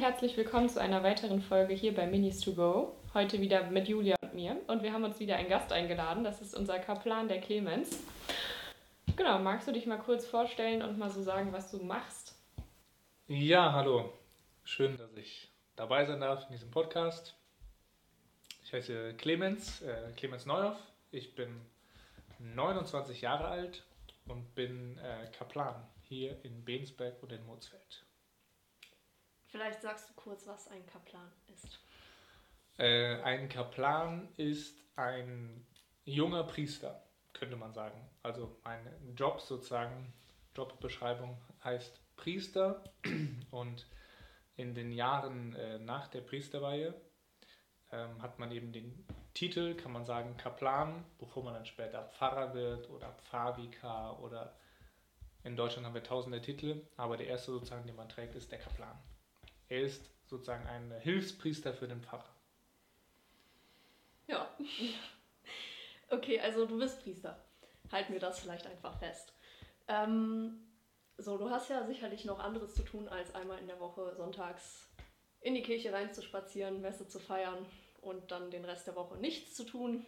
herzlich willkommen zu einer weiteren Folge hier bei Minis to Go. Heute wieder mit Julia und mir. Und wir haben uns wieder einen Gast eingeladen. Das ist unser Kaplan, der Clemens. Genau, magst du dich mal kurz vorstellen und mal so sagen, was du machst? Ja, hallo. Schön, dass ich dabei sein darf in diesem Podcast. Ich heiße Clemens, äh, Clemens Neuhoff. Ich bin 29 Jahre alt und bin äh, Kaplan hier in Bensberg und in Mutzfeld. Vielleicht sagst du kurz, was ein Kaplan ist. Äh, ein Kaplan ist ein junger Priester, könnte man sagen. Also mein Job sozusagen, Jobbeschreibung heißt Priester und in den Jahren äh, nach der Priesterweihe ähm, hat man eben den Titel, kann man sagen, Kaplan, bevor man dann später Pfarrer wird oder Pfarrvikar oder in Deutschland haben wir tausende Titel, aber der erste sozusagen, den man trägt, ist der Kaplan. Er ist sozusagen ein Hilfspriester für den Pfarrer. Ja. Okay, also du bist Priester. Halten wir das vielleicht einfach fest. Ähm, so, du hast ja sicherlich noch anderes zu tun, als einmal in der Woche sonntags in die Kirche reinzuspazieren, Messe zu feiern und dann den Rest der Woche nichts zu tun.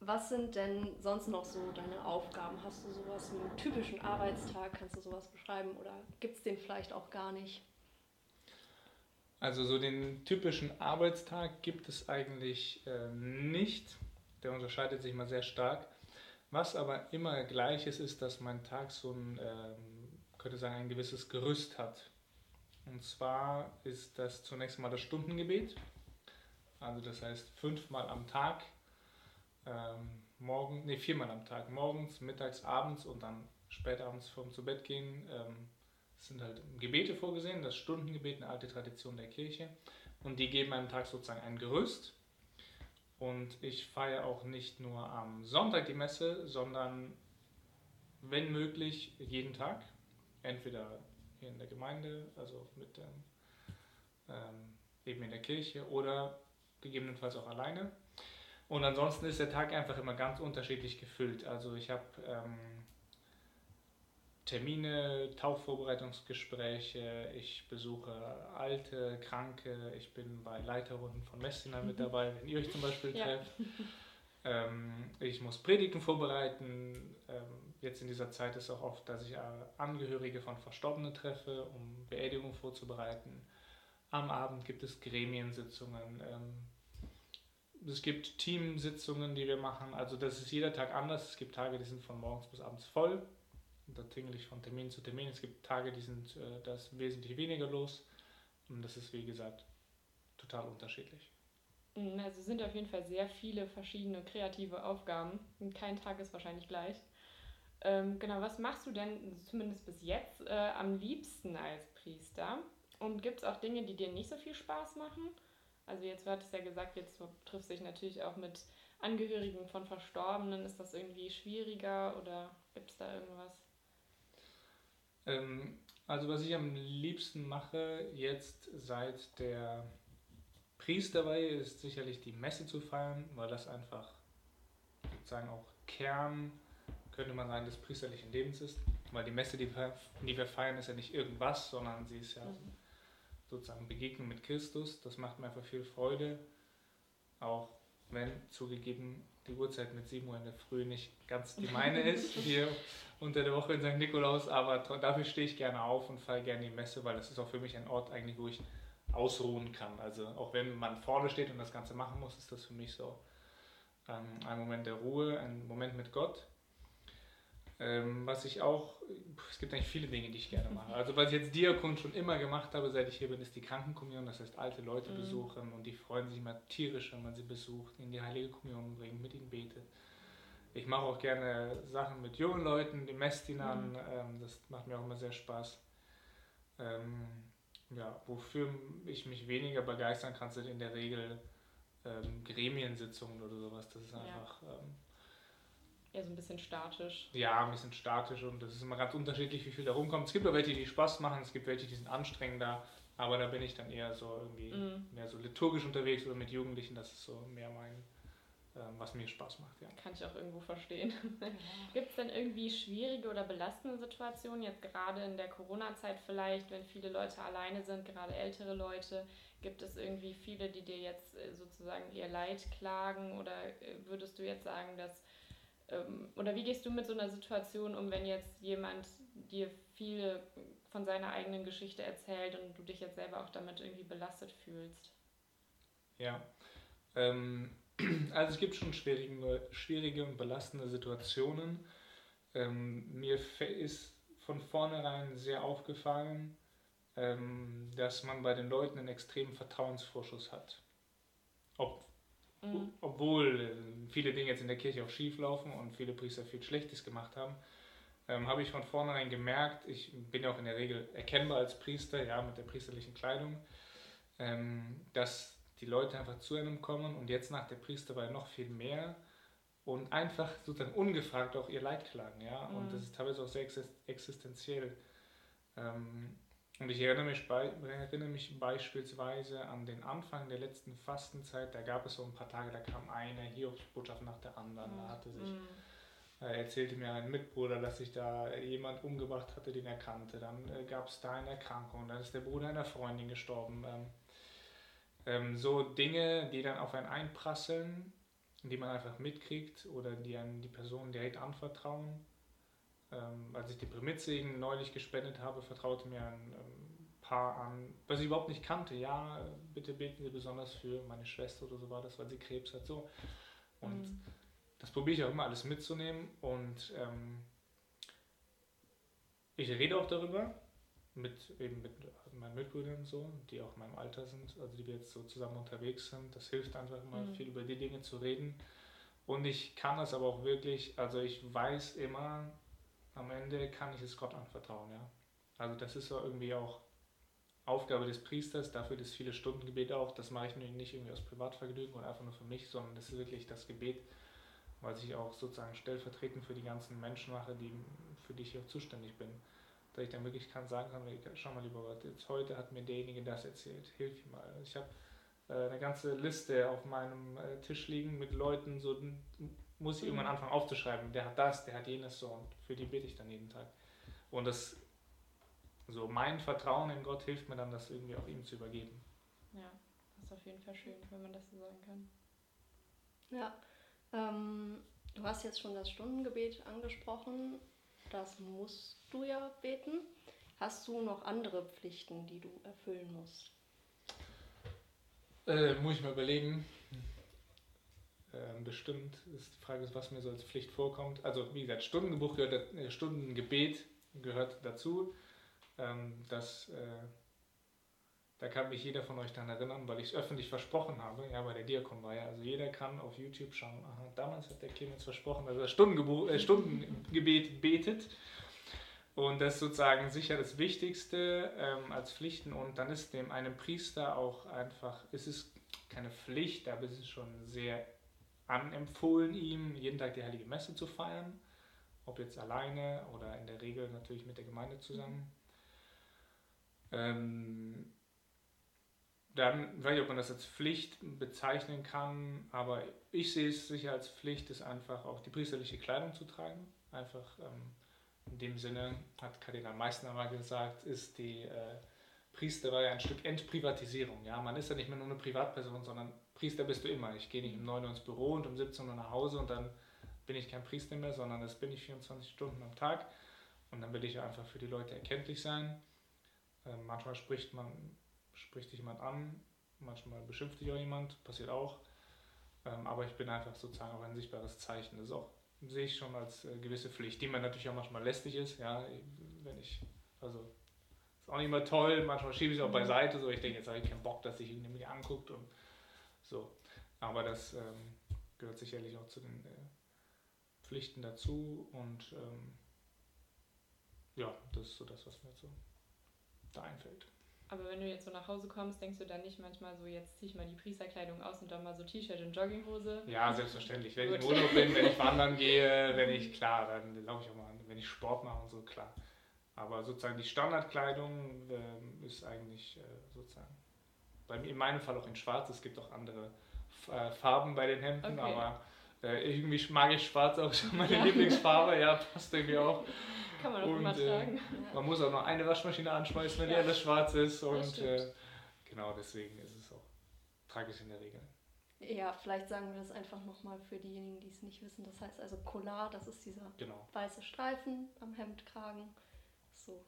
Was sind denn sonst noch so deine Aufgaben? Hast du sowas wie einen typischen Arbeitstag? Kannst du sowas beschreiben oder gibt es den vielleicht auch gar nicht? Also so den typischen Arbeitstag gibt es eigentlich äh, nicht. Der unterscheidet sich mal sehr stark. Was aber immer gleich ist, ist, dass mein Tag so ein, ähm, könnte sagen, ein gewisses Gerüst hat. Und zwar ist das zunächst mal das Stundengebet. Also das heißt fünfmal am Tag, ähm, morgen, nee, viermal am Tag, morgens, mittags, abends und dann spätabends vorm zu Bett gehen. Ähm, sind halt Gebete vorgesehen, das Stundengebet, eine alte Tradition der Kirche. Und die geben einem Tag sozusagen ein Gerüst. Und ich feiere auch nicht nur am Sonntag die Messe, sondern wenn möglich jeden Tag. Entweder hier in der Gemeinde, also mit dem, ähm, eben in der Kirche oder gegebenenfalls auch alleine. Und ansonsten ist der Tag einfach immer ganz unterschiedlich gefüllt. Also ich habe ähm, Termine, Taufvorbereitungsgespräche, ich besuche Alte, Kranke, ich bin bei Leiterrunden von Messina mit mhm. dabei, wenn ihr euch zum Beispiel ja. trefft. Ähm, ich muss Predigten vorbereiten. Ähm, jetzt in dieser Zeit ist auch oft, dass ich äh, Angehörige von Verstorbenen treffe, um Beerdigung vorzubereiten. Am Abend gibt es Gremiensitzungen. Ähm, es gibt Teamsitzungen, die wir machen. Also das ist jeder Tag anders. Es gibt Tage, die sind von morgens bis abends voll. Da tingle ich von Termin zu Termin. Es gibt Tage, die sind, äh, da ist wesentlich weniger los. Und das ist, wie gesagt, total unterschiedlich. Mhm, also sind auf jeden Fall sehr viele verschiedene kreative Aufgaben. Kein Tag ist wahrscheinlich gleich. Ähm, genau, was machst du denn zumindest bis jetzt äh, am liebsten als Priester? Und gibt es auch Dinge, die dir nicht so viel Spaß machen? Also jetzt hat es ja gesagt, jetzt triffst du dich natürlich auch mit Angehörigen von Verstorbenen. Ist das irgendwie schwieriger oder gibt es da irgendwas? Ähm, also was ich am liebsten mache jetzt seit der Priesterweihe ist sicherlich die Messe zu feiern, weil das einfach sozusagen auch Kern, könnte man sagen, des priesterlichen Lebens ist. Weil die Messe, die wir, feiern, ist ja nicht irgendwas, sondern sie ist ja sozusagen Begegnung mit Christus. Das macht mir einfach viel Freude. Auch wenn zugegeben die Uhrzeit mit 7 Uhr in der Früh nicht ganz die meine ist, hier unter der Woche in St. Nikolaus, aber dafür stehe ich gerne auf und fahre gerne in die Messe, weil das ist auch für mich ein Ort eigentlich, wo ich ausruhen kann. Also auch wenn man vorne steht und das Ganze machen muss, ist das für mich so ähm, ein Moment der Ruhe, ein Moment mit Gott. Ähm, was ich auch, es gibt eigentlich viele Dinge, die ich gerne mache. Also was ich jetzt Diakon schon immer gemacht habe, seit ich hier bin, ist die Krankenkommunion. Das heißt, alte Leute mhm. besuchen und die freuen sich immer tierisch, wenn man sie besucht, in die Heilige Kommunion bringt, mit ihnen betet. Ich mache auch gerne Sachen mit jungen Leuten, die Messdienern, mhm. ähm, das macht mir auch immer sehr Spaß. Ähm, ja, wofür ich mich weniger begeistern kann, sind in der Regel ähm, Gremiensitzungen oder sowas. Das ist einfach... Ja ja, so ein bisschen statisch. Ja, ein bisschen statisch und das ist immer ganz unterschiedlich, wie viel da rumkommt. Es gibt auch welche, die Spaß machen, es gibt welche, die sind anstrengender, aber da bin ich dann eher so irgendwie mm. mehr so liturgisch unterwegs oder mit Jugendlichen, das ist so mehr mein, ähm, was mir Spaß macht. Ja. Kann ich auch irgendwo verstehen. Gibt es denn irgendwie schwierige oder belastende Situationen, jetzt gerade in der Corona-Zeit vielleicht, wenn viele Leute alleine sind, gerade ältere Leute? Gibt es irgendwie viele, die dir jetzt äh, sozusagen ihr Leid klagen oder äh, würdest du jetzt sagen, dass oder wie gehst du mit so einer Situation um, wenn jetzt jemand dir viel von seiner eigenen Geschichte erzählt und du dich jetzt selber auch damit irgendwie belastet fühlst? Ja, ähm, also es gibt schon schwierige, schwierige und belastende Situationen. Ähm, mir ist von vornherein sehr aufgefallen, ähm, dass man bei den Leuten einen extremen Vertrauensvorschuss hat. Ob, mhm. Obwohl äh, viele Dinge jetzt in der Kirche auch schief laufen und viele Priester viel Schlechtes gemacht haben, ähm, habe ich von vornherein gemerkt, ich bin ja auch in der Regel erkennbar als Priester, ja, mit der priesterlichen Kleidung, ähm, dass die Leute einfach zu einem kommen und jetzt nach der Priesterweihe noch viel mehr und einfach sozusagen ungefragt auch ihr Leid klagen, ja, mhm. und das ist teilweise auch sehr existenziell. Ähm, und ich erinnere mich, bei, erinnere mich beispielsweise an den Anfang der letzten Fastenzeit, da gab es so ein paar Tage, da kam eine Hiobsbotschaft nach der anderen, mhm. da hatte sich mhm. äh, erzählte mir ein Mitbruder, dass sich da jemand umgebracht hatte, den er kannte. Dann äh, gab es da eine Erkrankung, dann ist der Bruder einer Freundin gestorben. Ähm, ähm, so Dinge, die dann auf einen einprasseln, die man einfach mitkriegt oder die an die Person direkt anvertrauen. Ähm, als ich die Primitzsegen neulich gespendet habe, vertraute mir ein ähm, Paar an, was ich überhaupt nicht kannte. Ja, bitte beten Sie besonders für meine Schwester oder so war das, weil sie Krebs hat. So. Und mhm. das probiere ich auch immer alles mitzunehmen und ähm, ich rede auch darüber mit eben mit meinen Mitbrüdern so, die auch in meinem Alter sind, also die wir jetzt so zusammen unterwegs sind. Das hilft einfach immer mhm. viel über die Dinge zu reden. Und ich kann das aber auch wirklich, also ich weiß immer, am Ende kann ich es Gott anvertrauen, ja. Also das ist so irgendwie auch Aufgabe des Priesters, dafür das viele Stundengebet auch, das mache ich nicht irgendwie aus Privatvergnügen oder einfach nur für mich, sondern das ist wirklich das Gebet, weil ich auch sozusagen stellvertretend für die ganzen Menschen mache, die, für die ich auch zuständig bin dass ich dann wirklich kann sagen kann, schau mal lieber Gott, jetzt heute hat mir derjenige das erzählt, hilf ihm mal. Ich habe äh, eine ganze Liste auf meinem äh, Tisch liegen mit Leuten, so muss ich irgendwann mhm. anfangen aufzuschreiben, der hat das, der hat jenes so und für die bete ich dann jeden Tag. Und das, so mein Vertrauen in Gott hilft mir dann, das irgendwie auch ihm zu übergeben. Ja, das ist auf jeden Fall schön, wenn man das so sagen kann. Ja, ähm, du hast jetzt schon das Stundengebet angesprochen das musst du ja beten. Hast du noch andere Pflichten, die du erfüllen musst? Äh, muss ich mal überlegen. Äh, bestimmt ist die Frage, was mir so als Pflicht vorkommt. Also wie gesagt, Stundengebuch gehört, äh, Stundengebet gehört dazu. Ähm, das äh, da kann mich jeder von euch daran erinnern, weil ich es öffentlich versprochen habe, ja, bei der Diakonweihe. Also jeder kann auf YouTube schauen, aha, damals hat der Clemens versprochen, dass er Stundengebu äh, Stundengebet betet. Und das ist sozusagen sicher das Wichtigste ähm, als Pflichten. Und dann ist dem einem Priester auch einfach, es ist keine Pflicht, aber es ist schon sehr anempfohlen, ihm jeden Tag die Heilige Messe zu feiern. Ob jetzt alleine oder in der Regel natürlich mit der Gemeinde zusammen. Ähm, dann weiß ich, ob man das als Pflicht bezeichnen kann, aber ich sehe es sicher als Pflicht, ist einfach auch die priesterliche Kleidung zu tragen. Einfach ähm, in dem Sinne, hat Kardinal Meissner mal gesagt, ist die äh, Priesterweihe ein Stück Entprivatisierung. Ja? Man ist ja nicht mehr nur eine Privatperson, sondern Priester bist du immer. Ich gehe nicht um 9 Uhr ins Büro und um 17 Uhr nach Hause und dann bin ich kein Priester mehr, sondern das bin ich 24 Stunden am Tag. Und dann will ich einfach für die Leute erkenntlich sein. Äh, manchmal spricht man spricht dich jemand an, manchmal beschimpft dich auch jemand, passiert auch. Ähm, aber ich bin einfach sozusagen auch ein sichtbares Zeichen. Das auch, sehe ich schon als äh, gewisse Pflicht, die mir natürlich auch manchmal lästig ist. Ja, wenn ich, also ist auch nicht immer toll, manchmal schiebe ich es auch mhm. beiseite, so ich denke, jetzt habe ich keinen Bock, dass sich irgendjemand anguckt und so. Aber das ähm, gehört sicherlich auch zu den äh, Pflichten dazu und ähm, ja, das ist so das, was mir so da einfällt. Aber wenn du jetzt so nach Hause kommst, denkst du dann nicht manchmal so, jetzt ziehe ich mal die Priesterkleidung aus und dann mal so T-Shirt und Jogginghose? Ja, selbstverständlich. Wenn ich im Urlaub bin, wenn ich wandern gehe, wenn ich, klar, dann laufe ich auch mal, wenn ich Sport mache und so, klar. Aber sozusagen die Standardkleidung äh, ist eigentlich äh, sozusagen, bei mir, in meinem Fall auch in schwarz, es gibt auch andere äh, Farben bei den Hemden, Okay. aber äh, irgendwie mag ich schwarz auch schon meine Ja. Lieblingsfarbe, ja, passt irgendwie auch. Kann man auch Und, immer äh, tragen. Ja. Man muss auch nur eine Waschmaschine anschmeißen, wenn die Ja. alles schwarz ist und stimmt. äh, genau deswegen ist es auch tragisch in der Regel. ja, vielleicht sagen wir das einfach nochmal für diejenigen, die es nicht wissen. Das heißt also Collar, das ist dieser Genau. weiße Streifen am Hemdkragen. So.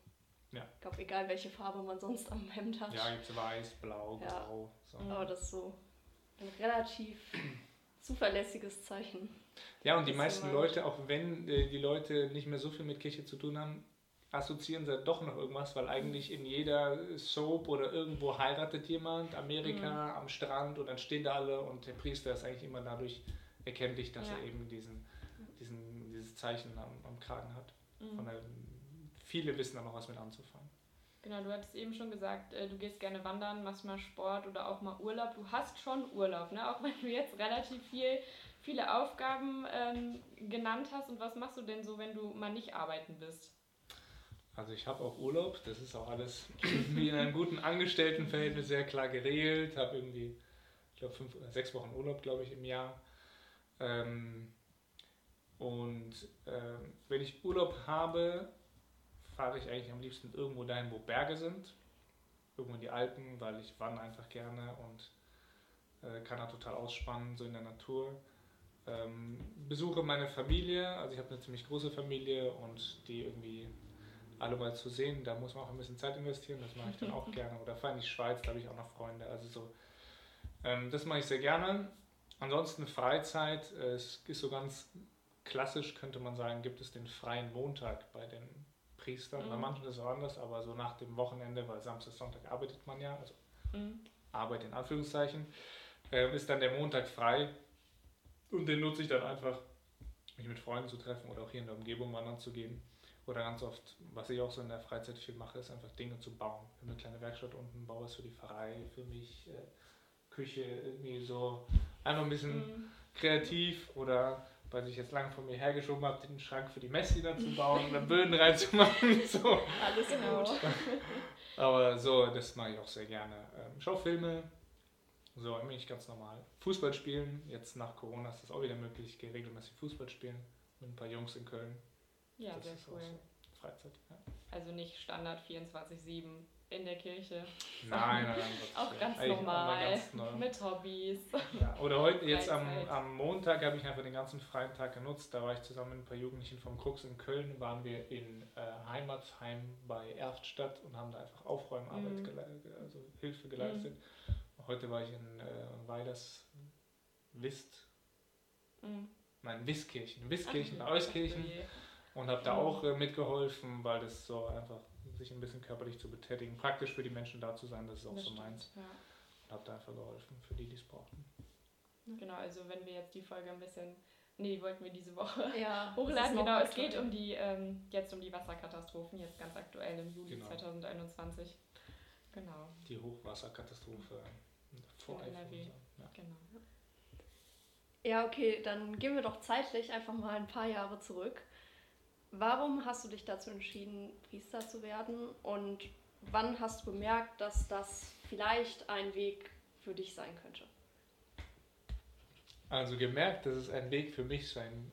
Ja. Ich glaube, egal welche Farbe man sonst am Hemd hat. Ja, gibt es weiß, blau, Ja. grau. So. Mhm. Aber das ist so ein relativ zuverlässiges Zeichen. Ja, und die meisten ist Leute, auch wenn äh, die Leute nicht mehr so viel mit Kirche zu tun haben, assoziieren sie doch noch irgendwas, weil eigentlich in jeder Soap oder irgendwo heiratet jemand, Amerika, am Strand und dann stehen da alle und der Priester ist eigentlich immer dadurch erkenntlich, dass Ja. er eben diesen, diesen, dieses Zeichen am, am Kragen hat. Mhm. Von daher, viele wissen da noch was mit anzufangen. Genau, du hattest eben schon gesagt, äh, du gehst gerne wandern, machst mal Sport oder auch mal Urlaub. Du hast schon Urlaub, ne? Auch wenn du jetzt relativ viel, viele Aufgaben ähm, genannt hast. Und was machst du denn so, wenn du mal nicht arbeiten bist? Also ich habe auch Urlaub, das ist auch alles wie in einem guten Angestelltenverhältnis sehr klar geregelt. Habe irgendwie, ich glaube, fünf oder sechs Wochen Urlaub, glaube ich, im Jahr. Ähm, und ähm, wenn ich Urlaub habe, fahre ich eigentlich am liebsten irgendwo dahin, wo Berge sind. Irgendwo in die Alpen, weil ich wandere einfach gerne und äh, kann da total ausspannen, so in der Natur. Ähm, besuche meine Familie, also ich habe eine ziemlich große Familie und die irgendwie alle mal zu sehen, da muss man auch ein bisschen Zeit investieren, das mache ich dann auch gerne. Oder fahre in die Schweiz, da habe ich auch noch Freunde. Also so, ähm, das mache ich sehr gerne. Ansonsten Freizeit, äh, es ist so ganz klassisch, könnte man sagen, gibt es den freien Montag bei den Priestern. Bei Mhm. manchen ist es auch anders, aber so nach dem Wochenende, weil Samstag, Sonntag arbeitet man ja, also Mhm. Arbeit in Anführungszeichen, ähm, ist dann der Montag frei und den nutze ich dann einfach, mich mit Freunden zu treffen oder auch hier in der Umgebung wandern zu gehen. Oder ganz oft, was ich auch so in der Freizeit viel mache, ist einfach Dinge zu bauen. Ich habe eine kleine Werkstatt unten, baue was für die Pfarrei, für mich, äh, Küche, irgendwie so einfach ein bisschen Mhm. kreativ oder weil ich jetzt lange von mir hergeschoben habe, den Schrank für die Messdiener zu bauen oder Böden reinzumachen. So. Alles Genau. gut. Aber so, das mache ich auch sehr gerne. Ähm, Schaufilme, so eigentlich ganz normal. Fußball spielen, jetzt nach Corona ist das auch wieder möglich. Ich gehe regelmäßig Fußball spielen mit ein paar Jungs in Köln. Ja, das sehr ist cool. auch so Freizeit. Ja. Also nicht Standard 24-7 in der Kirche. Nein, nein, nein. Auch ganz Eigentlich normal. ganz normal. Mit Hobbys. Ja, oder heute, jetzt am, am Montag habe ich einfach den ganzen freien Tag genutzt. Da war ich zusammen mit ein paar Jugendlichen vom Krux in Köln, waren wir in äh, Heimatsheim bei Erftstadt und haben da einfach Aufräumarbeit, Mhm. gele- also Hilfe geleistet. Heute war ich in äh, Weiders Wist, Mhm. nein, Wiskirchen, Wiskirchen Ach, bei Euskirchen und habe da Mhm. auch äh, mitgeholfen, weil das so einfach sich ein bisschen körperlich zu betätigen, praktisch für die Menschen da zu sein, das ist auch Das so stimmt, meins. Ja. Und habe da einfach geholfen für die, die es brauchten. Genau, also wenn wir jetzt die Folge ein bisschen. Nee, die wollten wir diese Woche Ja, hochladen. Genau, es geht um die, ähm, jetzt um die Wasserkatastrophen, jetzt ganz aktuell im Juli Genau. 2021. Genau, Die Hochwasserkatastrophe vor In Eifel. NRW. Ja. genau. Ja, okay, dann gehen wir doch zeitlich einfach mal ein paar Jahre zurück. Warum hast du dich dazu entschieden, Priester zu werden? Und wann hast du gemerkt, dass das vielleicht ein Weg für dich sein könnte? Also gemerkt, dass es ein Weg für mich sein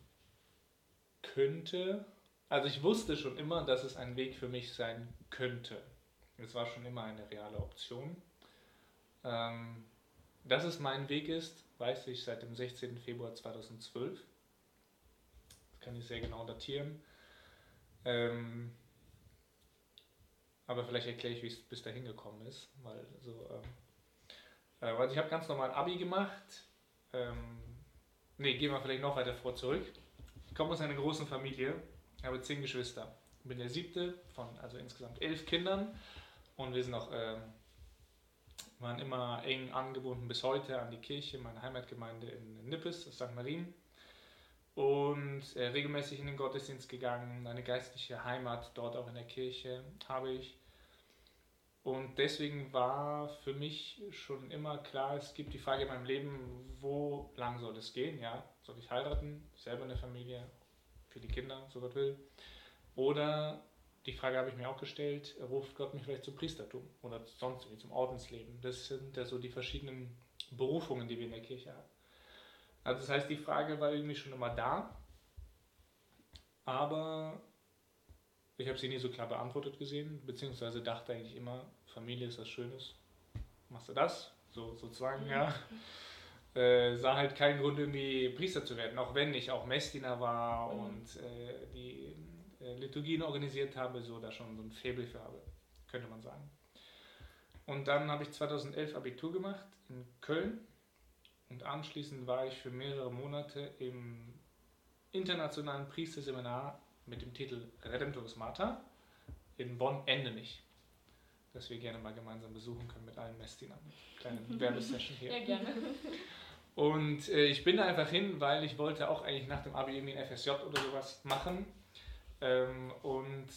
könnte. Also ich wusste schon immer, dass es ein Weg für mich sein könnte. Es war schon immer eine reale Option. Ähm, dass es mein Weg ist, weiß ich seit dem 16. Februar 2012. Das kann ich sehr genau datieren. Ähm, aber vielleicht erkläre ich, wie es bis dahin gekommen ist. Weil so, ähm, äh, also ich habe ganz normal Abi gemacht. Ähm, ne, gehen wir vielleicht noch weiter vor zurück. Ich komme aus einer großen Familie, habe zehn Geschwister. Ich bin der siebte von also insgesamt elf Kindern und wir sind auch ähm, waren immer eng angebunden bis heute an die Kirche, meine Heimatgemeinde in Nippes, St. Marien. Und äh, regelmäßig in den Gottesdienst gegangen, eine geistliche Heimat dort auch in der Kirche habe ich. Und deswegen war für mich schon immer klar, es gibt die Frage in meinem Leben, wo lang soll es gehen? Ja, soll ich heiraten, selber eine Familie, für die Kinder, so Gott will? Oder die Frage habe ich mir auch gestellt, ruft Gott mich vielleicht zum Priestertum oder sonst wie zum Ordensleben? Das sind ja so die verschiedenen Berufungen, die wir in der Kirche haben. Also das heißt, die Frage war irgendwie schon immer da, aber ich habe sie nie so klar beantwortet gesehen, beziehungsweise dachte eigentlich immer, Familie ist was Schönes, machst du das, so sozusagen, ja. Äh, sah halt keinen Grund, irgendwie Priester zu werden, auch wenn ich auch Messdiener war mhm. und äh, die äh, Liturgien organisiert habe, so da schon so ein Faible für habe, könnte man sagen. Und dann habe ich 2011 Abitur gemacht in Köln und anschließend war ich für mehrere Monate im internationalen Priesterseminar mit dem Titel Redemptoris Mater in Bonn-Endenich das wir gerne mal gemeinsam besuchen können mit allen Messdienern. Kleine Werbesession hier. Ja, gerne. Und äh, ich bin da einfach hin, weil ich wollte auch eigentlich nach dem Abi irgendwie ein FSJ oder sowas machen. Ähm, und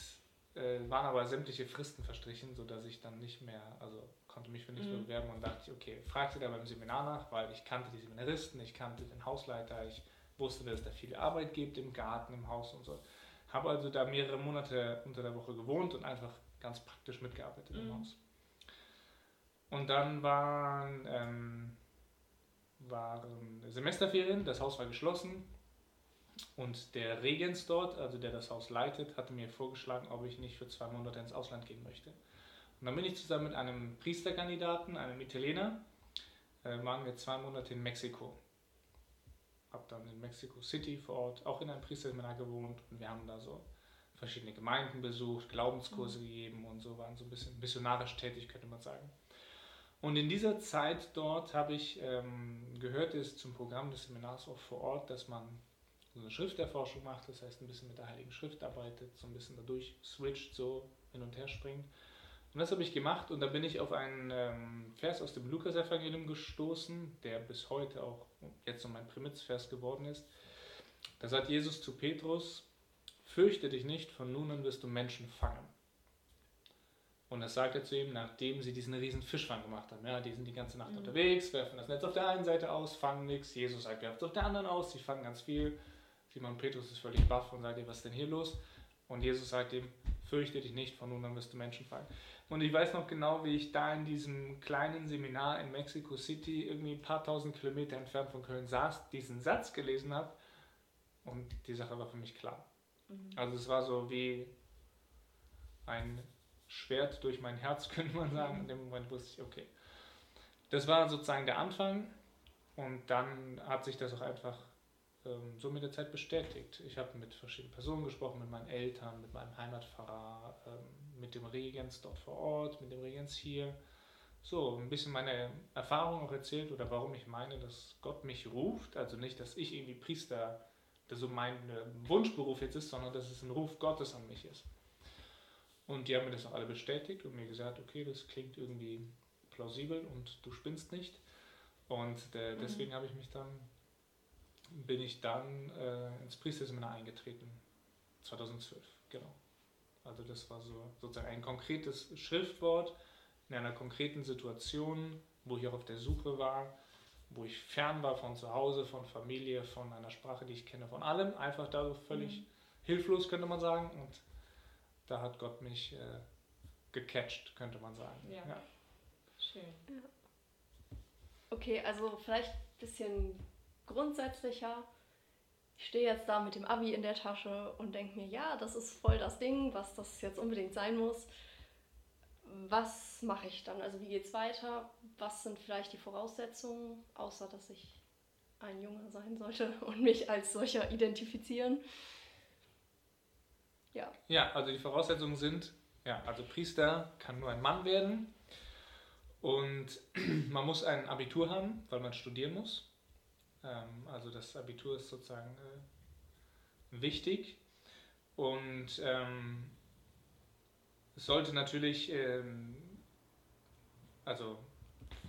äh, waren aber sämtliche Fristen verstrichen, sodass ich dann nicht mehr, also konnte mich für nichts mhm. bewerben und dachte, okay, fragte da beim Seminar nach, weil ich kannte die Seminaristen, ich kannte den Hausleiter, ich wusste, dass es da viel Arbeit gibt im Garten, im Haus und so. Habe also da mehrere Monate unter der Woche gewohnt und einfach ganz praktisch mitgearbeitet mhm. im Haus. Und dann waren, ähm, waren Semesterferien, das Haus war geschlossen und der Regens dort, also der das Haus leitet, hatte mir vorgeschlagen, ob ich nicht für zwei Monate ins Ausland gehen möchte. Und dann bin ich zusammen mit einem Priesterkandidaten, einem Italiener, äh, waren wir zwei Monate in Mexiko. Hab dann in Mexico City vor Ort auch in einem Priesterseminar gewohnt und wir haben da so verschiedene Gemeinden besucht, Glaubenskurse mhm. gegeben und so, waren so ein bisschen missionarisch tätig, könnte man sagen. Und in dieser Zeit dort habe ich ähm, gehört, ist zum Programm des Seminars auch vor Ort, dass man so eine Schrifterforschung macht, das heißt ein bisschen mit der Heiligen Schrift arbeitet, so ein bisschen dadurch switcht, so hin und her springt. Und das habe ich gemacht und da bin ich auf einen ähm, Vers aus dem Lukas-Evangelium gestoßen, der bis heute auch jetzt so mein Primitzvers geworden ist. Da sagt Jesus zu Petrus, Fürchte dich nicht, von nun an wirst du Menschen fangen. Und das sagt er zu ihm, nachdem sie diesen riesen Fischfang gemacht haben. Ja, die sind die ganze Nacht mhm. unterwegs, werfen das Netz auf der einen Seite aus, fangen nichts. Jesus sagt, werft es auf der anderen aus, sie fangen ganz viel. Simon Petrus ist völlig baff und sagt ihm, was ist denn hier los? Und Jesus sagt ihm, fürchte dich nicht, von nun an wirst du Menschen fangen. Und ich weiß noch genau, wie ich da in diesem kleinen Seminar in Mexico City, irgendwie ein paar tausend Kilometer entfernt von Köln saß, diesen Satz gelesen habe. Und die Sache war für mich klar. Mhm. Also es war so wie ein Schwert durch mein Herz, könnte man sagen. In dem Moment wusste ich, okay. Das war sozusagen der Anfang und dann hat sich das auch einfach ähm, so mit der Zeit bestätigt. Ich habe mit verschiedenen Personen gesprochen, mit meinen Eltern, mit meinem Heimatpfarrer, ähm, mit dem Regens dort vor Ort, mit dem Regens hier. So, ein bisschen meine Erfahrung auch erzählt oder warum ich meine, dass Gott mich ruft. Also nicht, dass ich irgendwie Priester das so mein äh, Wunschberuf jetzt ist, sondern dass es ein Ruf Gottes an mich ist. Und die haben mir das auch alle bestätigt und mir gesagt, okay, das klingt irgendwie plausibel und du spinnst nicht. Und äh, mhm. deswegen habe ich mich dann, bin ich dann äh, ins Priesterseminar eingetreten, 2012, genau. Also das war so sozusagen ein konkretes Schriftwort in einer konkreten Situation, wo ich auch auf der Suche war, wo ich fern war von zu Hause, von Familie, von einer Sprache, die ich kenne, von allem, einfach da so völlig mhm. hilflos, könnte man sagen. Und da hat Gott mich äh, gecatcht, könnte man sagen. Ja. ja. Schön. Ja. Okay, also vielleicht ein bisschen grundsätzlicher. Ich stehe jetzt da mit dem Abi in der Tasche und denke mir, ja, das ist voll das Ding, was das jetzt unbedingt sein muss was mache ich dann? Also wie geht es weiter? Was sind vielleicht die Voraussetzungen, außer dass ich ein Junge sein sollte und mich als solcher identifizieren? Ja. Ja, also die Voraussetzungen sind, ja, also Priester kann nur ein Mann werden und man muss ein Abitur haben, weil man studieren muss. Ähm, also das Abitur ist sozusagen äh, wichtig und ähm, sollte natürlich, ähm, also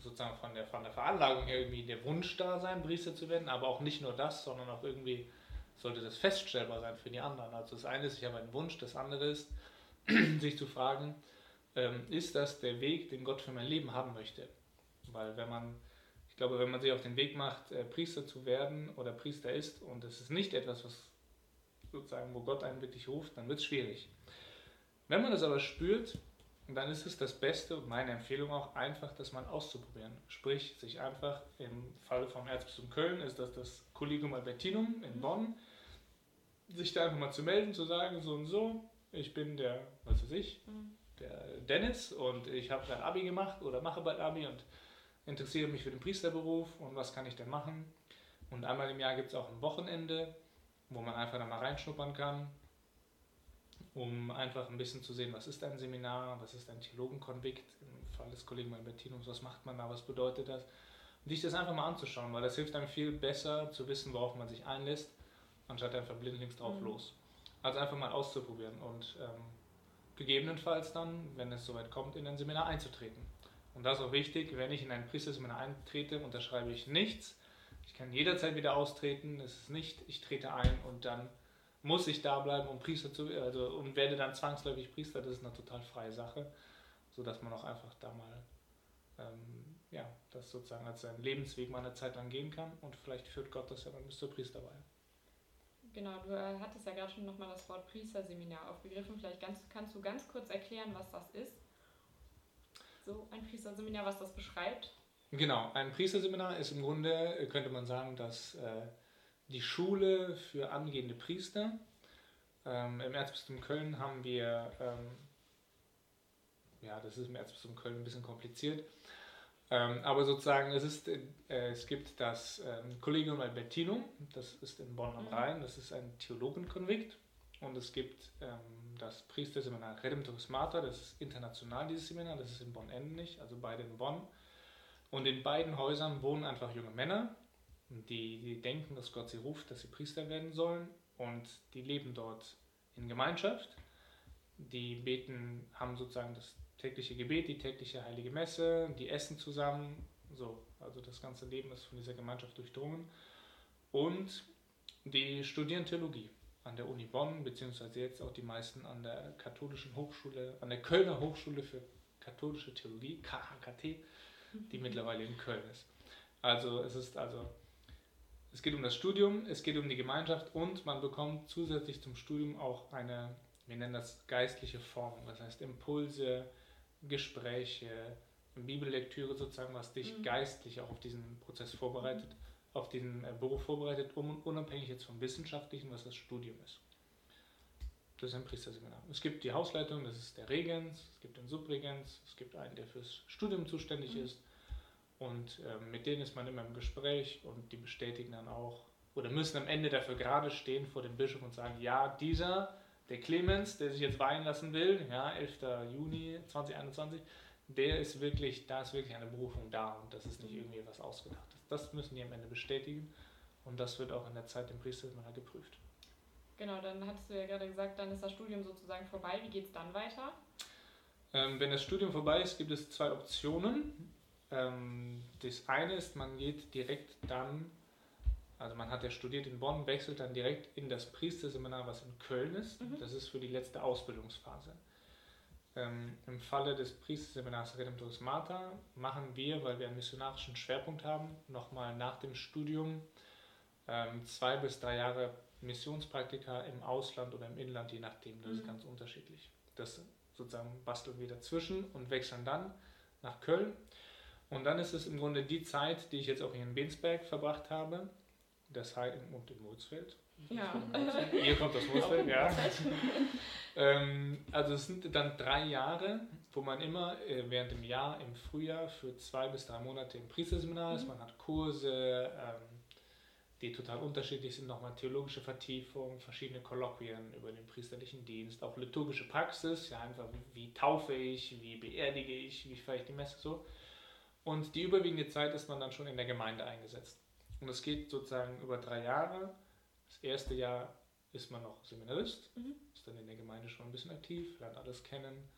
sozusagen von der, von der Veranlagung her irgendwie der Wunsch da sein, Priester zu werden, aber auch nicht nur das, sondern auch irgendwie sollte das feststellbar sein für die anderen. Also das eine ist, ich habe einen Wunsch, das andere ist, sich zu fragen, ähm, ist das der Weg, den Gott für mein Leben haben möchte? Weil wenn man, ich glaube, wenn man sich auf den Weg macht, äh, Priester zu werden oder Priester ist und es ist nicht etwas, was sozusagen, wo Gott einen wirklich ruft, dann wird es schwierig. Wenn man das aber spürt, dann ist es das Beste und meine Empfehlung auch einfach, das mal auszuprobieren. Sprich, sich einfach im Falle vom Erzbistum Köln ist das das Collegium Albertinum in Bonn, sich da einfach mal zu melden, zu sagen, so und so, ich bin der, was weiß ich, Mhm. der Dennis und ich habe gerade Abi gemacht oder mache bald Abi und interessiere mich für den Priesterberuf und was kann ich denn machen. Und einmal im Jahr gibt es auch ein Wochenende, wo man einfach da mal reinschnuppern kann, um einfach ein bisschen zu sehen, was ist ein Seminar, was ist ein Theologenkonvikt, im Fall des Kollegen Albertinus, was macht man da, was bedeutet das. Und sich das einfach mal anzuschauen, weil das hilft einem viel besser zu wissen, worauf man sich einlässt, anstatt einfach blindlings drauf Mhm. los. Also einfach mal auszuprobieren und ähm, gegebenenfalls dann, wenn es soweit kommt, in ein Seminar einzutreten. Und das ist auch wichtig, wenn ich in ein Priesterseminar eintrete, unterschreibe ich nichts. Ich kann jederzeit wieder austreten. Es ist nicht, ich trete ein und dann muss ich da bleiben, um Priester zu also und werde dann zwangsläufig Priester. Das ist eine total freie Sache, sodass man auch einfach da mal ähm, ja, das sozusagen als seinen Lebensweg mal eine Zeit lang gehen kann und vielleicht führt Gott das ja dann bis zur Priesterweihe. Genau, du äh, hattest ja gerade schon nochmal das Wort Priesterseminar aufgegriffen. Vielleicht ganz, kannst du ganz kurz erklären, was das ist? So ein Priesterseminar, was das beschreibt? Genau, ein Priesterseminar ist im Grunde, äh, könnte man sagen, dass äh, die Schule für angehende Priester. Ähm, Im Erzbistum Köln haben wir, ähm, ja, das ist im Erzbistum Köln ein bisschen kompliziert, ähm, aber sozusagen, es, ist, äh, es gibt das ähm, Collegium Albertinum, das ist in Bonn am Mhm. Rhein, das ist ein Theologenkonvikt. Und es gibt ähm, das Priesterseminar Redemptoris Mater, das ist international dieses Seminar, das ist in Bonn ähnlich, also beide in Bonn. Und in beiden Häusern wohnen einfach junge Männer, die, die denken, dass Gott sie ruft, dass sie Priester werden sollen. Und die leben dort in Gemeinschaft. Die beten, haben sozusagen das tägliche Gebet, die tägliche heilige Messe, die essen zusammen. So, also das ganze Leben ist von dieser Gemeinschaft durchdrungen. Und die studieren Theologie an der Uni Bonn, beziehungsweise jetzt auch die meisten an der katholischen Hochschule, an der Kölner Hochschule für katholische Theologie, KHKT, die mittlerweile in Köln ist. Also es ist also, es geht um das Studium, es geht um die Gemeinschaft und man bekommt zusätzlich zum Studium auch eine, wir nennen das geistliche Form, das heißt Impulse, Gespräche, Bibellektüre sozusagen, was dich Mhm. geistlich auch auf diesen Prozess vorbereitet, auf diesen äh, Beruf vorbereitet, um, unabhängig jetzt vom Wissenschaftlichen, was das Studium ist. Das ist ein Priesterseminar. Es gibt die Hausleitung, das ist der Regens, es gibt den Subregens, es gibt einen, der fürs Studium zuständig Mhm. ist. Und ähm, mit denen ist man immer im Gespräch und die bestätigen dann auch oder müssen am Ende dafür gerade stehen vor dem Bischof und sagen, ja, dieser, der Clemens, der sich jetzt weihen lassen will, ja, 11. Juni 2021, der ist wirklich, da ist wirklich eine Berufung da und das ist nicht irgendwie was Ausgedachtes. Das müssen die am Ende bestätigen und das wird auch in der Zeit im Priesterseminar geprüft. Genau, dann hattest du ja gerade gesagt, dann ist das Studium sozusagen vorbei. Wie geht es dann weiter? Ähm, wenn das Studium vorbei ist, gibt es zwei Optionen. Ähm, das eine ist, man geht direkt dann, also man hat ja studiert in Bonn, wechselt dann direkt in das Priesterseminar, was in Köln ist. Mhm. Das ist für die letzte Ausbildungsphase. Ähm, Im Falle des Priesterseminars Redemptoris Mater machen wir, weil wir einen missionarischen Schwerpunkt haben, nochmal nach dem Studium ähm, zwei bis drei Jahre Missionspraktika im Ausland oder im Inland, je nachdem. Das ist Mhm. ganz unterschiedlich. Das sozusagen basteln wir dazwischen und wechseln dann nach Köln. Und dann ist es im Grunde die Zeit, die ich jetzt auch hier in Bensberg verbracht habe. Das heißt, und in Mulsfeld. Ja. Hier kommt das Mulsfeld, ja. Ähm, also es sind dann drei Jahre, wo man immer äh, während dem Jahr im Frühjahr für zwei bis drei Monate im Priesterseminar ist. Mhm. Man hat Kurse, ähm, die total unterschiedlich sind, nochmal theologische Vertiefung, verschiedene Kolloquien über den priesterlichen Dienst, auch liturgische Praxis, ja einfach wie taufe ich, wie beerdige ich, wie feiere ich die Messe so. Und die überwiegende Zeit ist man dann schon in der Gemeinde eingesetzt. Und es geht sozusagen über drei Jahre. Das erste Jahr ist man noch Seminarist, Mhm. ist dann in der Gemeinde schon ein bisschen aktiv, lernt alles kennen,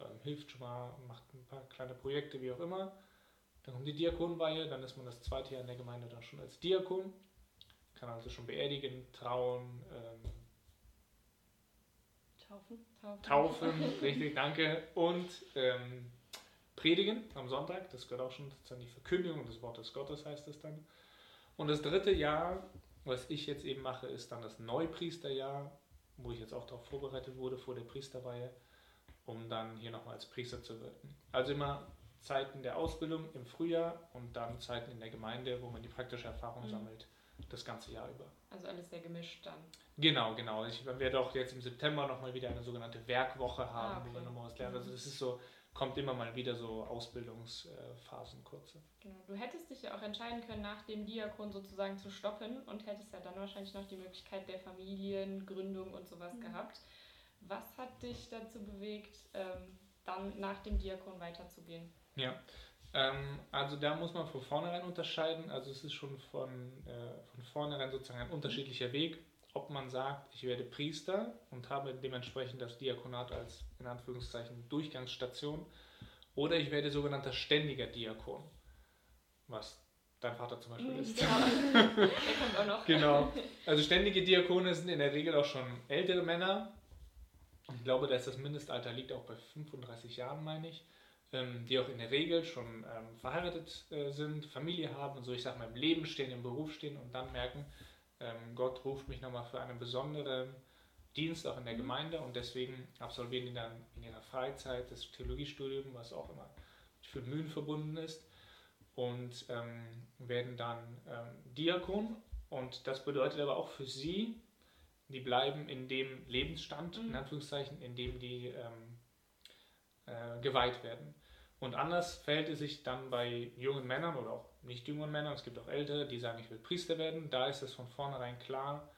ähm, hilft schon mal, macht ein paar kleine Projekte, wie auch immer. Dann kommt die Diakonweihe, dann ist man das zweite Jahr in der Gemeinde dann schon als Diakon, kann also schon beerdigen, trauen, ähm, Taufen. Taufen. taufen, richtig, danke, und ähm, predigen am Sonntag, das gehört auch schon zu die Verkündigung des Wortes Gottes, heißt es dann. Und das dritte Jahr, was ich jetzt eben mache, ist dann das Neupriesterjahr, wo ich jetzt auch darauf vorbereitet wurde vor der Priesterweihe. um dann hier nochmal als Priester zu wirken. Also immer Zeiten der Ausbildung im Frühjahr und dann Zeiten in der Gemeinde, wo man die praktische Erfahrung mhm. sammelt, das ganze Jahr über. Also alles sehr gemischt dann. Genau, genau. Ich werde auch jetzt im September nochmal wieder eine sogenannte Werkwoche haben, ah, okay. wo wir nochmal was lernen. Also mhm. das ist so, kommt immer mal wieder so Ausbildungsphasen kurze. Genau. Du hättest dich ja auch entscheiden können, nach dem Diakon sozusagen zu stoppen und hättest ja dann wahrscheinlich noch die Möglichkeit der Familiengründung und sowas mhm. gehabt. Was hat dich dazu bewegt, ähm, dann nach dem Diakon weiterzugehen? Ja, ähm, also da muss man von vornherein unterscheiden. Also es ist schon von, äh, von vornherein sozusagen ein unterschiedlicher Weg, ob man sagt, ich werde Priester und habe dementsprechend das Diakonat als in Anführungszeichen Durchgangsstation oder ich werde sogenannter ständiger Diakon, was dein Vater zum Beispiel ist. Genau. Der kommt auch noch. Genau. Also ständige Diakone sind in der Regel auch schon ältere Männer. Ich glaube, dass das Mindestalter liegt auch bei 35 Jahren, meine ich ähm, die auch in der Regel schon ähm, verheiratet äh, sind, Familie haben und so, ich sag mal, im Leben stehen, im Beruf stehen und dann merken, Gott ruft mich nochmal für einen besonderen Dienst auch in der mhm. Gemeinde und deswegen absolvieren die dann in ihrer Freizeit das Theologiestudium, was auch immer für Mühen verbunden ist und ähm, werden dann ähm, Diakon und das bedeutet aber auch für sie, die bleiben in dem Lebensstand, mhm. in Anführungszeichen, in dem die ähm, äh, geweiht werden. Und anders verhält es sich dann bei jungen Männern oder auch nicht jungen Männern, es gibt auch Ältere, die sagen, ich will Priester werden. Da ist es von vornherein klar,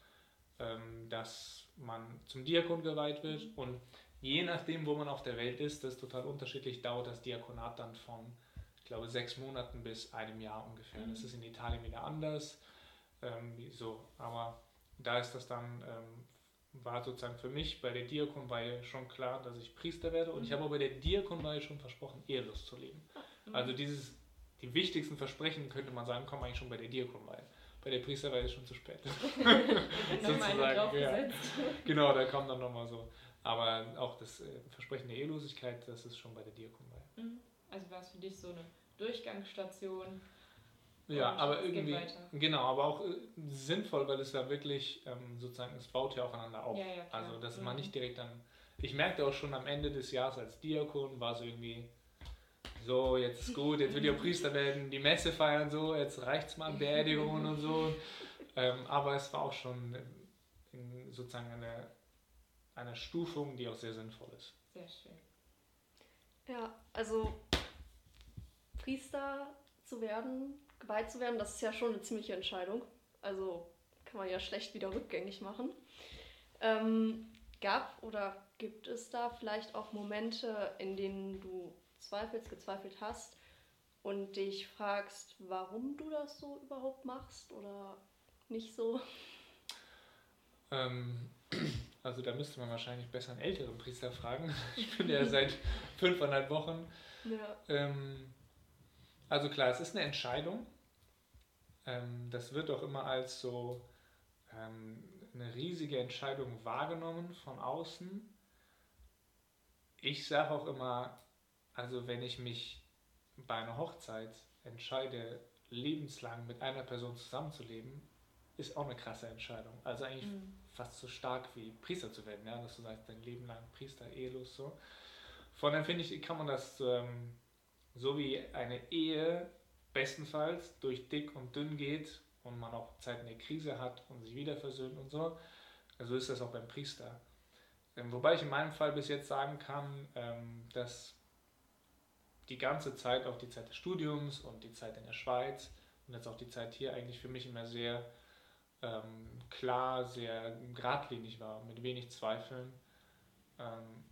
ähm, dass man zum Diakon geweiht wird. Und je nachdem, wo man auf der Welt ist, das ist total unterschiedlich, dauert das Diakonat dann von, ich glaube, sechs Monaten bis einem Jahr ungefähr. Mhm. Das ist in Italien wieder anders. Ähm, so, aber da ist das dann ähm, war sozusagen für mich bei der Diakonweihe schon klar, dass ich Priester werde. Und ich habe auch bei der Diakonweihe schon versprochen, ehelos zu leben. Mhm. Also dieses, die wichtigsten Versprechen, könnte man sagen, kommen eigentlich schon bei der Diakonweihe. Bei der Priesterweihe ist schon zu spät. Sozusagen, ja. Genau, da kommt dann nochmal so. Aber auch das äh, Versprechen der Ehelosigkeit, das ist schon bei der Diakonweihe. Mhm. Also war es für dich so eine Durchgangsstation? Ja, aber irgendwie, genau, aber auch äh, sinnvoll, weil es ja wirklich ähm, sozusagen, es baut ja aufeinander auf. Ja, ja, also, dass mhm. man nicht direkt dann, ich merkte auch schon am Ende des Jahres als Diakon, war so irgendwie, so, jetzt ist gut, jetzt will ich auch Priester werden, die Messe feiern, so, jetzt reicht's mal an Beerdigungen und so. Ähm, aber es war auch schon in, sozusagen eine, eine Stufung, die auch sehr sinnvoll ist. Sehr schön. Ja, also Priester zu werden, geweiht zu werden, das ist ja schon eine ziemliche Entscheidung. Also kann man ja schlecht wieder rückgängig machen. Ähm, gab oder gibt es da vielleicht auch Momente, in denen du zweifelst, gezweifelt hast und dich fragst, warum du das so überhaupt machst oder nicht so? Ähm, also da müsste man wahrscheinlich besser einen älteren Priester fragen. Ich bin ja seit fünfeinhalb Wochen. Ja. Ähm, also klar, es ist eine Entscheidung. Ähm, das wird auch immer als so ähm, eine riesige Entscheidung wahrgenommen von außen. Ich sage auch immer, also wenn ich mich bei einer Hochzeit entscheide, lebenslang mit einer Person zusammenzuleben, ist auch eine krasse Entscheidung. Also eigentlich mhm. fast so stark wie Priester zu werden, ja? dass du sagst, dein Leben lang Priester, ehelos so. Von daher finde ich, kann man das ähm, so wie eine Ehe bestenfalls durch dick und dünn geht und man auch Zeiten der Krise hat und sich wieder versöhnt und so. So ist das auch beim Priester. Ähm, wobei ich in meinem Fall bis jetzt sagen kann, ähm, dass die ganze Zeit, auch die Zeit des Studiums und die Zeit in der Schweiz und jetzt auch die Zeit hier eigentlich für mich immer sehr ähm, klar, sehr geradlinig war, mit wenig Zweifeln. Ähm,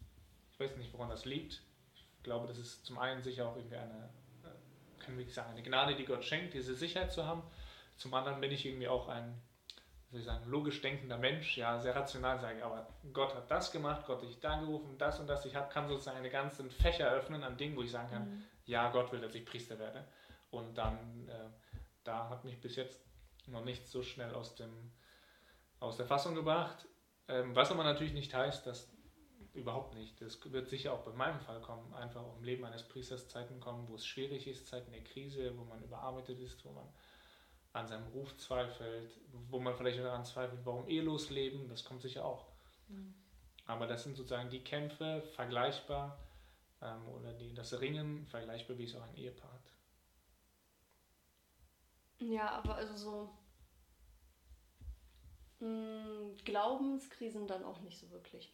ich weiß nicht, woran das liegt. Ich glaube, das ist zum einen sicher auch irgendwie eine kann wirklich sagen, eine Gnade, die Gott schenkt, diese Sicherheit zu haben. Zum anderen bin ich irgendwie auch ein, soll ich sagen, logisch denkender Mensch, ja, sehr rational sage, aber Gott hat das gemacht, Gott hat dich da gerufen, das und das. Ich hab, kann sozusagen eine ganze Fächer öffnen an Dingen, wo ich sagen kann, mhm. ja, Gott will, dass ich Priester werde. Und dann, äh, da hat mich bis jetzt noch nichts so schnell aus, dem, aus der Fassung gebracht. Ähm, was aber natürlich nicht heißt, dass überhaupt nicht. Das wird sicher auch bei meinem Fall kommen, einfach im Leben eines Priesters Zeiten kommen, wo es schwierig ist, Zeiten der Krise, wo man überarbeitet ist, wo man an seinem Ruf zweifelt, wo man vielleicht daran zweifelt, warum ehelos leben, das kommt sicher auch. Mhm. Aber das sind sozusagen die Kämpfe vergleichbar ähm, oder die, das Ringen vergleichbar, wie es auch ein Ehepaar hat. Ja, aber also so mh, hm, Glaubenskrisen dann auch nicht so wirklich.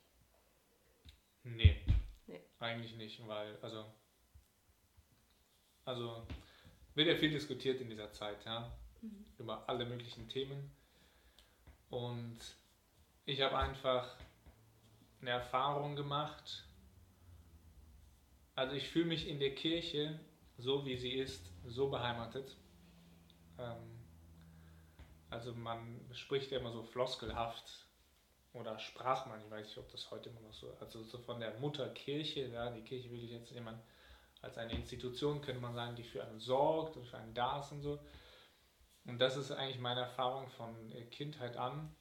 Nee, nee. Eigentlich nicht, weil, also, also wird ja viel diskutiert in dieser Zeit, ja, mhm. über alle möglichen Themen. Und ich habe einfach eine Erfahrung gemacht. Also ich fühle mich in der Kirche, so wie sie ist, so beheimatet. Ähm, also man spricht ja immer so floskelhaft oder sprach man, ich weiß nicht, ob das heute immer noch so, also so von der Mutterkirche, ja, die Kirche will ich jetzt jemand als eine Institution, könnte man sagen, die für einen sorgt und für einen da ist und so. Und das ist eigentlich meine Erfahrung von Kindheit an.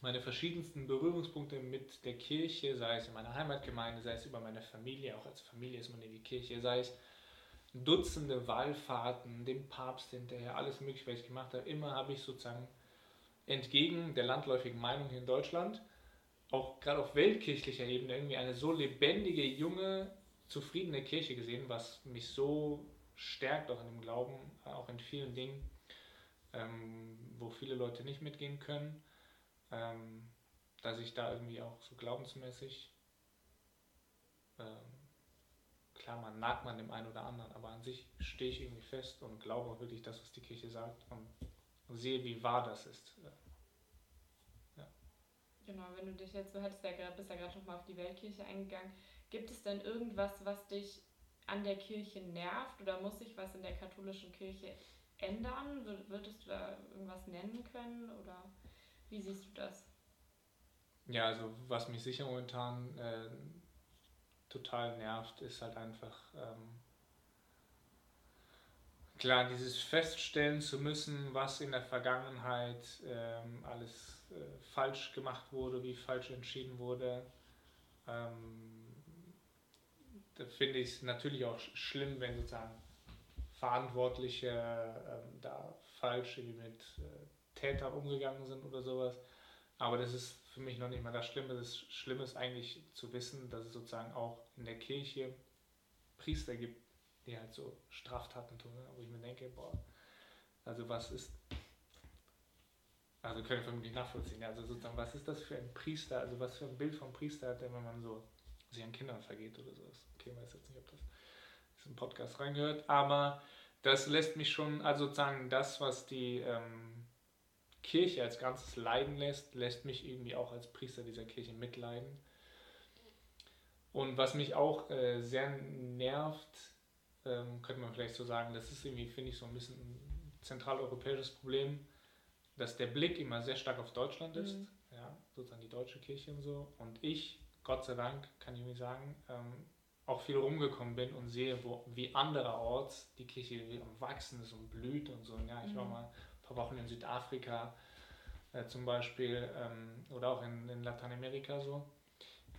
Meine verschiedensten Berührungspunkte mit der Kirche, sei es in meiner Heimatgemeinde, sei es über meine Familie, auch als Familie ist man in die Kirche, sei es Dutzende Wallfahrten, dem Papst hinterher, alles mögliche, was ich gemacht habe. Immer habe ich sozusagen entgegen der landläufigen Meinung hier in Deutschland, auch gerade auf weltkirchlicher Ebene, irgendwie eine so lebendige, junge, zufriedene Kirche gesehen, was mich so stärkt auch in dem Glauben, auch in vielen Dingen, ähm, wo viele Leute nicht mitgehen können, ähm, dass ich da irgendwie auch so glaubensmäßig ähm, klar, man nagt man dem einen oder anderen, aber an sich stehe ich irgendwie fest und glaube auch wirklich das, was die Kirche sagt und, sehe, wie wahr das ist. Genau, wenn du dich jetzt, du hattest ja bist ja gerade nochmal auf die Weltkirche eingegangen. Gibt es denn irgendwas, was dich an der Kirche nervt oder muss sich was in der katholischen Kirche ändern? Würdest du da irgendwas nennen können oder wie siehst du das? Ja, also was mich sicher momentan äh, total nervt, ist halt einfach ähm, klar, dieses feststellen zu müssen, was in der Vergangenheit ähm, alles äh, falsch gemacht wurde, wie falsch entschieden wurde. Ähm, da finde ich es natürlich auch schlimm, wenn sozusagen Verantwortliche ähm, da falsch mit äh, Tätern umgegangen sind oder sowas. Aber das ist für mich noch nicht mal das Schlimme. Das Schlimme ist eigentlich zu wissen, dass es sozusagen auch in der Kirche Priester gibt, die halt so Straftaten tun, ne? wo ich mir denke, boah, also was ist, also können wir nicht nachvollziehen, also sozusagen, was ist das für ein Priester, also was für ein Bild vom Priester hat der, wenn man so sich an Kindern vergeht oder sowas. Okay, weiß jetzt nicht, ob das im Podcast reingehört, aber das lässt mich schon, also sozusagen das, was die ähm, Kirche als Ganzes leiden lässt, lässt mich irgendwie auch als Priester dieser Kirche mitleiden. Und was mich auch äh, sehr nervt, ähm, könnte man vielleicht so sagen, das ist irgendwie, finde ich, so ein bisschen ein zentraleuropäisches Problem, dass der Blick immer sehr stark auf Deutschland ist, mhm. ja, sozusagen die deutsche Kirche und so. Und ich, Gott sei Dank, kann ich irgendwie sagen, ähm, auch viel rumgekommen bin und sehe, wo, wie andererorts die Kirche am Wachsen ist und blüht und so. Ja, ich war mhm. mal paar Wochen in Südafrika äh, zum Beispiel ähm, oder auch in, in Lateinamerika so,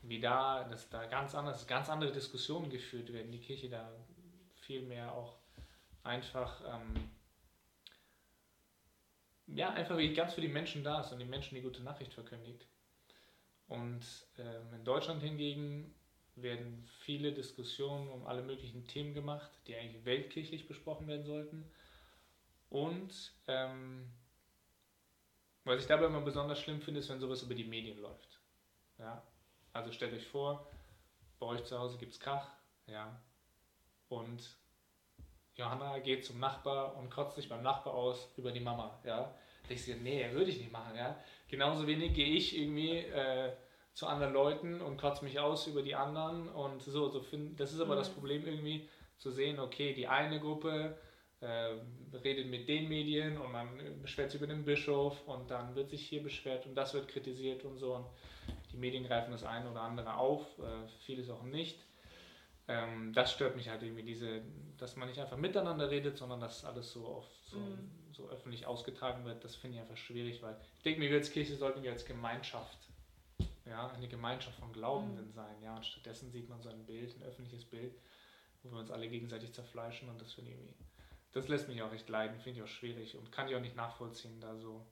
wie da, dass da ganz anders, ganz andere Diskussionen geführt werden, die Kirche da viel mehr auch einfach ähm, ja, einfach wie ganz für die Menschen da ist und den Menschen die gute Nachricht verkündigt. Und ähm, in Deutschland hingegen werden viele Diskussionen um alle möglichen Themen gemacht, die eigentlich weltkirchlich besprochen werden sollten. Und ähm, was ich dabei immer besonders schlimm finde, ist, wenn sowas über die Medien läuft. Ja? Also stellt euch vor, bei euch zu Hause gibt es Krach, ja, und Johanna geht zum Nachbar und kotzt sich beim Nachbar aus über die Mama, ja. Da ich nee, würde ich nicht machen, ja. Genauso wenig gehe ich irgendwie äh, zu anderen Leuten und kotze mich aus über die anderen und so, so find, das ist aber mhm. das Problem irgendwie, zu sehen, okay, die eine Gruppe äh, redet mit den Medien und man beschwert sich über den Bischof und dann wird sich hier beschwert und das wird kritisiert und so. Und die Medien greifen das eine oder andere auf, äh, vieles auch nicht. Ähm, das stört mich halt irgendwie, diese, dass man nicht einfach miteinander redet, sondern dass alles so, auf, so, mhm. so öffentlich ausgetragen wird. Das finde ich einfach schwierig, weil ich denke mir, wir als Kirche sollten wir als Gemeinschaft ja, eine Gemeinschaft von Glaubenden mhm. sein. Ja, und stattdessen sieht man so ein Bild, ein öffentliches Bild, wo wir uns alle gegenseitig zerfleischen und das finde ich irgendwie das lässt mich auch echt leiden, finde ich auch schwierig und kann ich auch nicht nachvollziehen, da so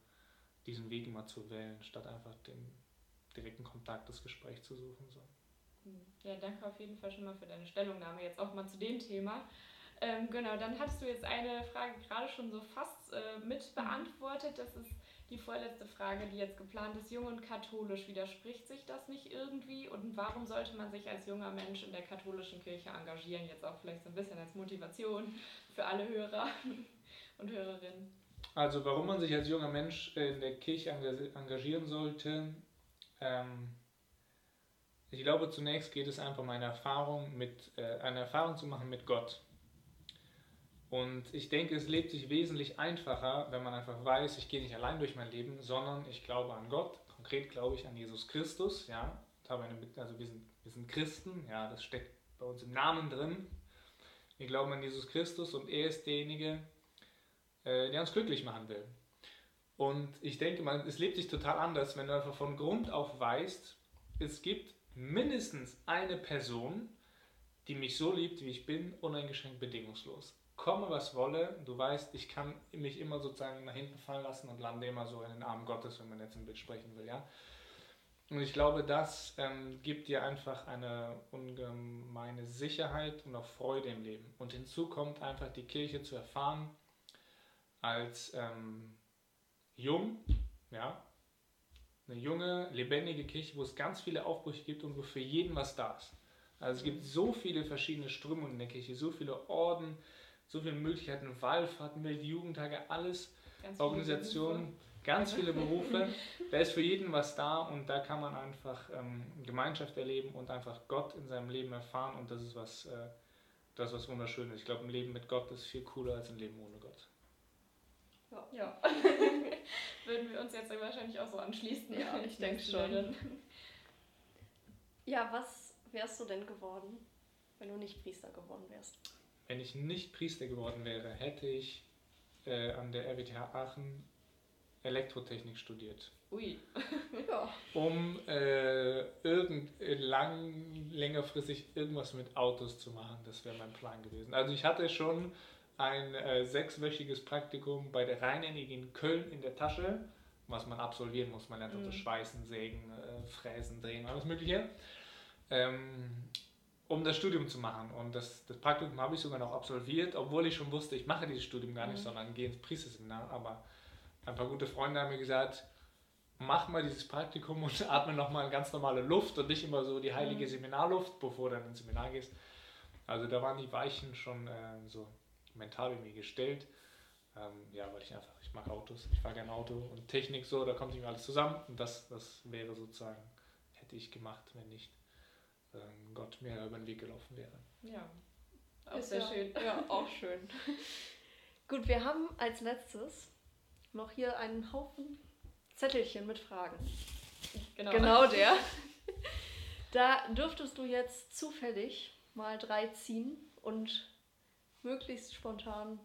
diesen Weg immer zu wählen, statt einfach den, direkten Kontakt, das Gespräch zu suchen. So. Hm. Ja, danke auf jeden Fall schon mal für deine Stellungnahme jetzt auch mal zu dem Thema. Ähm, genau, dann hattest du jetzt eine Frage gerade schon so fast äh, mit beantwortet. Das ist die vorletzte Frage, die jetzt geplant ist. Jung und katholisch, widerspricht sich das nicht irgendwie? Und warum sollte man sich als junger Mensch in der katholischen Kirche engagieren? Jetzt auch vielleicht so ein bisschen als Motivation für alle Hörer und Hörerinnen. Also warum man sich als junger Mensch in der Kirche engagieren sollte, ähm, ich glaube zunächst geht es einfach um eine Erfahrung mit, äh, eine Erfahrung zu machen mit Gott. Und ich denke, es lebt sich wesentlich einfacher, wenn man einfach weiß, ich gehe nicht allein durch mein Leben, sondern ich glaube an Gott. Konkret glaube ich an Jesus Christus. Ja, also wir sind, wir sind Christen, ja, das steckt bei uns im Namen drin. Wir glauben an Jesus Christus und er ist derjenige, äh, der uns glücklich machen will. Und ich denke mal, es lebt sich total anders, wenn du einfach von Grund auf weißt, es gibt mindestens eine Person, die mich so liebt, wie ich bin, uneingeschränkt bedingungslos komme, was wolle, du weißt, ich kann mich immer sozusagen nach hinten fallen lassen und lande immer so in den Arm Gottes, wenn man jetzt im Bild sprechen will, ja. Und ich glaube, das ähm, gibt dir einfach eine ungemeine Sicherheit und auch Freude im Leben. Und hinzu kommt einfach die Kirche zu erfahren als ähm, jung, ja, eine junge, lebendige Kirche, wo es ganz viele Aufbrüche gibt und wo für jeden was da ist. Also es gibt so viele verschiedene Strömungen in der Kirche, so viele Orden, so viele Möglichkeiten, Wallfahrten, Weltjugendtage, alles, ganz Organisationen, viele ganz viele Berufe. da ist für jeden was da und da kann man einfach ähm, Gemeinschaft erleben und einfach Gott in seinem Leben erfahren und das ist was, äh, das ist was Wunderschönes. Ich glaube, ein Leben mit Gott ist viel cooler als ein Leben ohne Gott. Ja. ja. Würden wir uns jetzt wahrscheinlich auch so anschließen. Ja, ich denke schon. Ja, was wärst du denn geworden, wenn du nicht Priester geworden wärst? Wenn ich nicht Priester geworden wäre, hätte ich äh, an der RWTH Aachen Elektrotechnik studiert. Ui. ja. Um äh, irgend, lang, längerfristig irgendwas mit Autos zu machen. Das wäre mein Plan gewesen. Also ich hatte schon ein äh, sechswöchiges Praktikum bei der Rheinenergie in Köln in der Tasche, was man absolvieren muss. Man lernt also Schweißen, Sägen, äh, Fräsen, Drehen, alles Mögliche. Ähm, um das Studium zu machen. Und das, das Praktikum habe ich sogar noch absolviert, obwohl ich schon wusste, ich mache dieses Studium gar nicht, mhm. sondern gehe ins Priesterseminar. Aber ein paar gute Freunde haben mir gesagt, mach mal dieses Praktikum und atme nochmal ganz normale Luft und nicht immer so die heilige mhm. Seminarluft, bevor du dann ins Seminar gehst. Also da waren die Weichen schon äh, so mental in mir gestellt. Ähm, ja, weil ich einfach, ich mag Autos, ich fahre gerne Auto und Technik so, da kommt irgendwie alles zusammen. Und das, das wäre sozusagen, hätte ich gemacht, wenn nicht Gott mir über den Weg gelaufen wäre. Ja, auch Ist sehr ja, schön. Ja, auch schön. Gut, wir haben als letztes noch hier einen Haufen Zettelchen mit Fragen. Genau, genau der. Da dürftest du jetzt zufällig mal drei ziehen und möglichst spontan,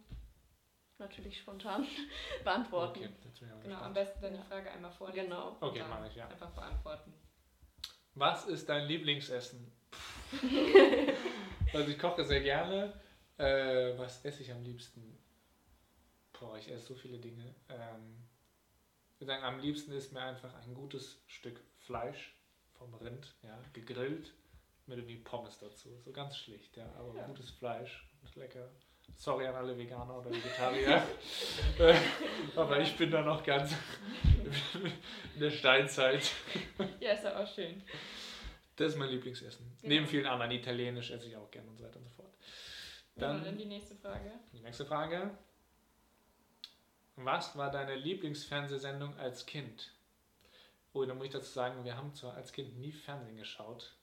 natürlich spontan, beantworten. Okay, genau, am besten dann die Frage einmal vorlesen. Genau. Okay, mache ich, ja. Einfach beantworten. Was ist dein Lieblingsessen? also ich koche sehr gerne. Äh, was esse ich am liebsten? Boah, ich esse so viele Dinge. Ähm, ich würde sagen, am liebsten ist mir einfach ein gutes Stück Fleisch vom Rind, ja, gegrillt mit irgendwie Pommes dazu. So ganz schlicht, ja, aber ja. gutes Fleisch und lecker. Sorry an alle Veganer oder Vegetarier. aber ich bin da noch ganz in der Steinzeit. Ja, ist ja auch schön. Das ist mein Lieblingsessen. Ja. Neben vielen anderen. Italienisch esse ich auch gerne und so weiter und so fort. Dann, ja, dann die nächste Frage. Die nächste Frage. Was war deine Lieblingsfernsehsendung als Kind? Oh, da muss ich dazu sagen, wir haben zwar als Kind nie Fernsehen geschaut.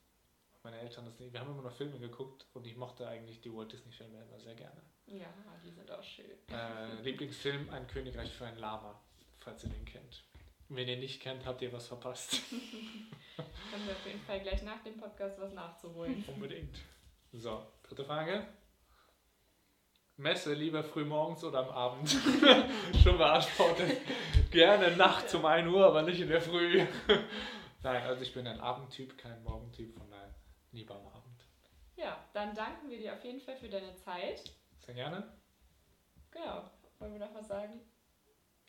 Meine Eltern das nicht. Wir haben immer nur Filme geguckt und ich mochte eigentlich die Walt Disney Filme immer sehr gerne. Ja, die sind auch schön. Äh, Lieblingsfilm Ein Königreich für ein Lama, falls ihr den kennt. Wenn ihr nicht kennt, habt ihr was verpasst. Haben wir auf jeden Fall gleich nach dem Podcast was nachzuholen. Unbedingt. So, dritte Frage. Messe lieber früh morgens oder am Abend? Schon beantwortet. Gerne nachts um 1 Uhr, aber nicht in der Früh. Nein, also ich bin ein Abendtyp, kein Morgentyp, von daher lieber am Abend. Ja, dann danken wir dir auf jeden Fall für deine Zeit. Sehr gerne. Genau. Wollen wir noch was sagen?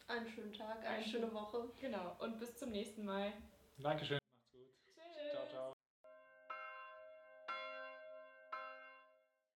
Einen schönen Tag, eine, eine schöne Woche. Genau. Und bis zum nächsten Mal. Dankeschön.